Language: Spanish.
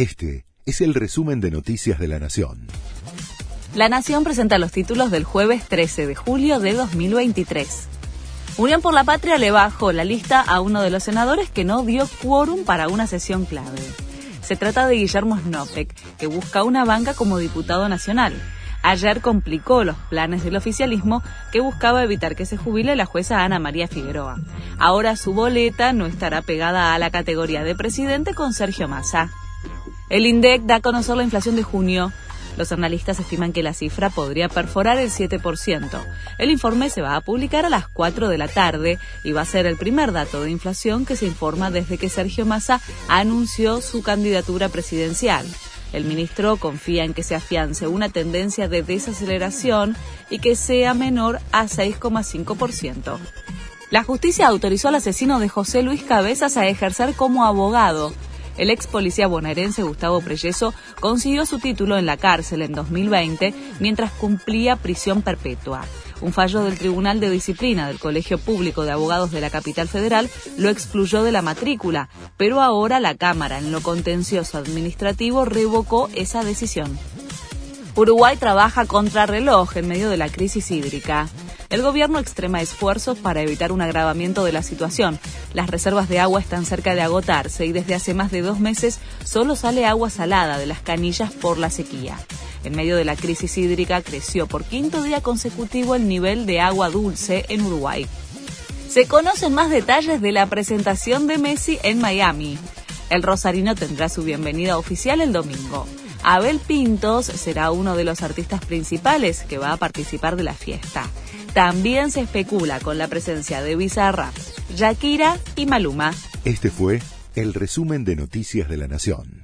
Este es el resumen de Noticias de la Nación. La Nación presenta los títulos del jueves 13 de julio de 2023. Unión por la Patria le bajó la lista a uno de los senadores que no dio quórum para una sesión clave. Se trata de Guillermo Snopek, que busca una banca como diputado nacional. Ayer complicó los planes del oficialismo que buscaba evitar que se jubile la jueza Ana María Figueroa. Ahora su boleta no estará pegada a la categoría de presidente con Sergio Massa. El INDEC da a conocer la inflación de junio. Los analistas estiman que la cifra podría perforar el 7%. El informe se va a publicar a las 4 de la tarde y va a ser el primer dato de inflación que se informa desde que Sergio Massa anunció su candidatura presidencial. El ministro confía en que se afiance una tendencia de desaceleración y que sea menor a 6,5%. La justicia autorizó al asesino de José Luis Cabezas a ejercer como abogado el ex policía bonaerense Gustavo Preyeso consiguió su título en la cárcel en 2020 mientras cumplía prisión perpetua. Un fallo del Tribunal de Disciplina del Colegio Público de Abogados de la Capital Federal lo excluyó de la matrícula, pero ahora la Cámara en lo contencioso administrativo revocó esa decisión. Uruguay trabaja contra reloj en medio de la crisis hídrica. El gobierno extrema esfuerzos para evitar un agravamiento de la situación. Las reservas de agua están cerca de agotarse y desde hace más de dos meses solo sale agua salada de las canillas por la sequía. En medio de la crisis hídrica creció por quinto día consecutivo el nivel de agua dulce en Uruguay. Se conocen más detalles de la presentación de Messi en Miami. El rosarino tendrá su bienvenida oficial el domingo. Abel Pintos será uno de los artistas principales que va a participar de la fiesta. También se especula con la presencia de Bizarra, Shakira y Maluma. Este fue el resumen de Noticias de la Nación.